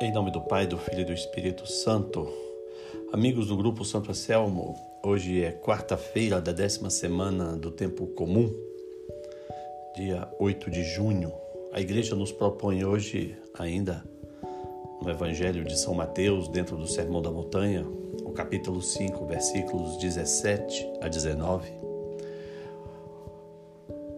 Em nome do Pai, do Filho e do Espírito Santo, amigos do Grupo Santo Anselmo, hoje é quarta-feira da décima semana do Tempo Comum, dia 8 de junho. A igreja nos propõe hoje, ainda no Evangelho de São Mateus, dentro do Sermão da Montanha, o capítulo 5, versículos 17 a 19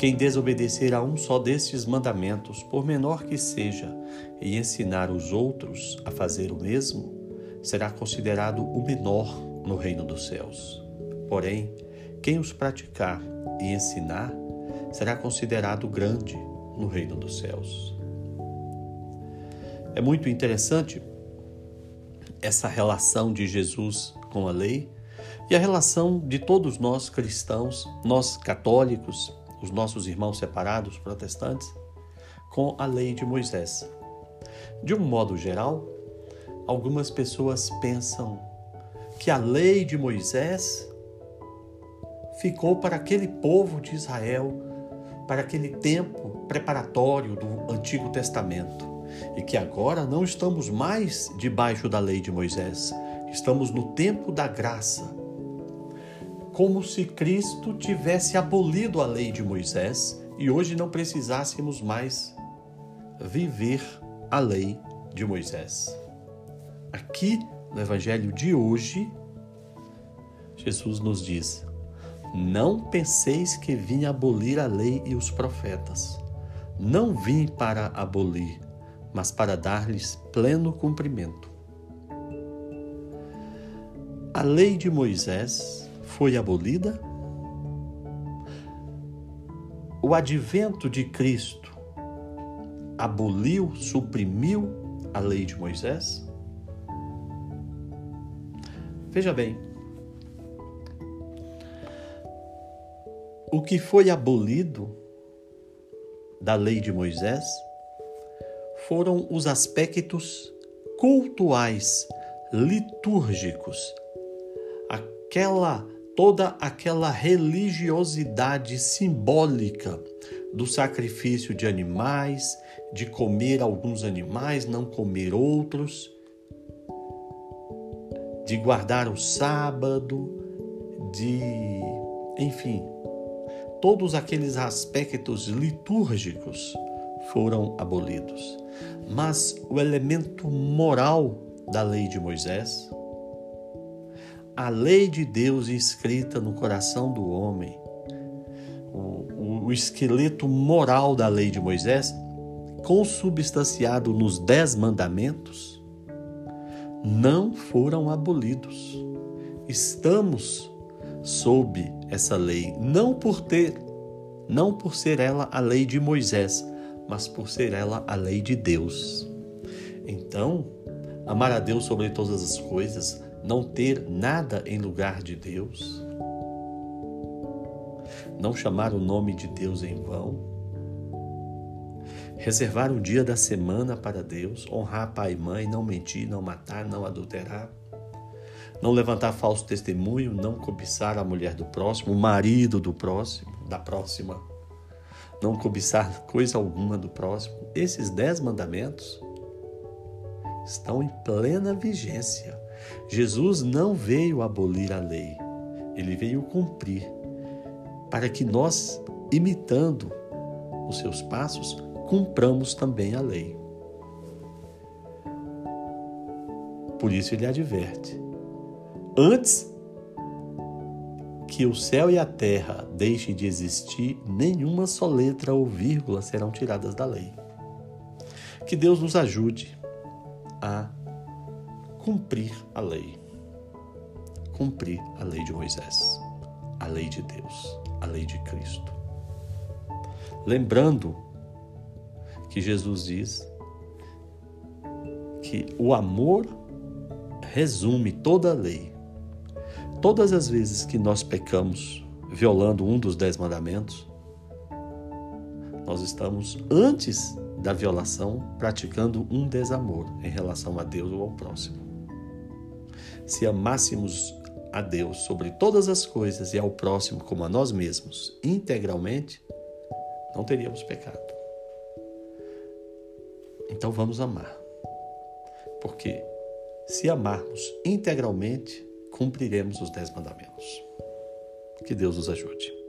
quem desobedecer a um só destes mandamentos, por menor que seja, e ensinar os outros a fazer o mesmo, será considerado o menor no reino dos céus. Porém, quem os praticar e ensinar, será considerado grande no reino dos céus. É muito interessante essa relação de Jesus com a lei e a relação de todos nós cristãos, nós católicos, os nossos irmãos separados protestantes com a lei de Moisés. De um modo geral, algumas pessoas pensam que a lei de Moisés ficou para aquele povo de Israel, para aquele tempo preparatório do Antigo Testamento, e que agora não estamos mais debaixo da lei de Moisés, estamos no tempo da graça como se Cristo tivesse abolido a lei de Moisés e hoje não precisássemos mais viver a lei de Moisés. Aqui no Evangelho de hoje, Jesus nos diz: Não penseis que vim abolir a lei e os profetas. Não vim para abolir, mas para dar-lhes pleno cumprimento. A lei de Moisés foi abolida? O advento de Cristo aboliu, suprimiu a lei de Moisés? Veja bem, o que foi abolido da lei de Moisés foram os aspectos cultuais, litúrgicos, aquela toda aquela religiosidade simbólica do sacrifício de animais, de comer alguns animais, não comer outros, de guardar o sábado, de. enfim, todos aqueles aspectos litúrgicos foram abolidos. Mas o elemento moral da lei de Moisés, a lei de Deus escrita no coração do homem, o, o esqueleto moral da lei de Moisés, consubstanciado nos dez mandamentos, não foram abolidos. Estamos sob essa lei, não por ter, não por ser ela a lei de Moisés, mas por ser ela a lei de Deus. Então, amar a Deus sobre todas as coisas, não ter nada em lugar de Deus, não chamar o nome de Deus em vão, reservar um dia da semana para Deus, honrar pai e mãe, não mentir, não matar, não adulterar, não levantar falso testemunho, não cobiçar a mulher do próximo, o marido do próximo, da próxima, não cobiçar coisa alguma do próximo. Esses dez mandamentos estão em plena vigência. Jesus não veio abolir a lei, ele veio cumprir, para que nós, imitando os seus passos, cumpramos também a lei. Por isso ele adverte: antes que o céu e a terra deixem de existir, nenhuma só letra ou vírgula serão tiradas da lei. Que Deus nos ajude a cumprir a lei. Cumprir a lei de Moisés, a lei de Deus, a lei de Cristo. Lembrando que Jesus diz que o amor resume toda a lei. todas as vezes que nós pecamos violando um dos dez mandamentos, nós estamos, antes da violação, praticando um desamor em relação a Deus ou ao próximo. Se amássemos a Deus sobre todas as coisas e ao próximo como a nós mesmos, integralmente, não teríamos pecado. Então vamos amar. Porque se amarmos integralmente, cumpriremos os dez mandamentos. Que Deus nos ajude.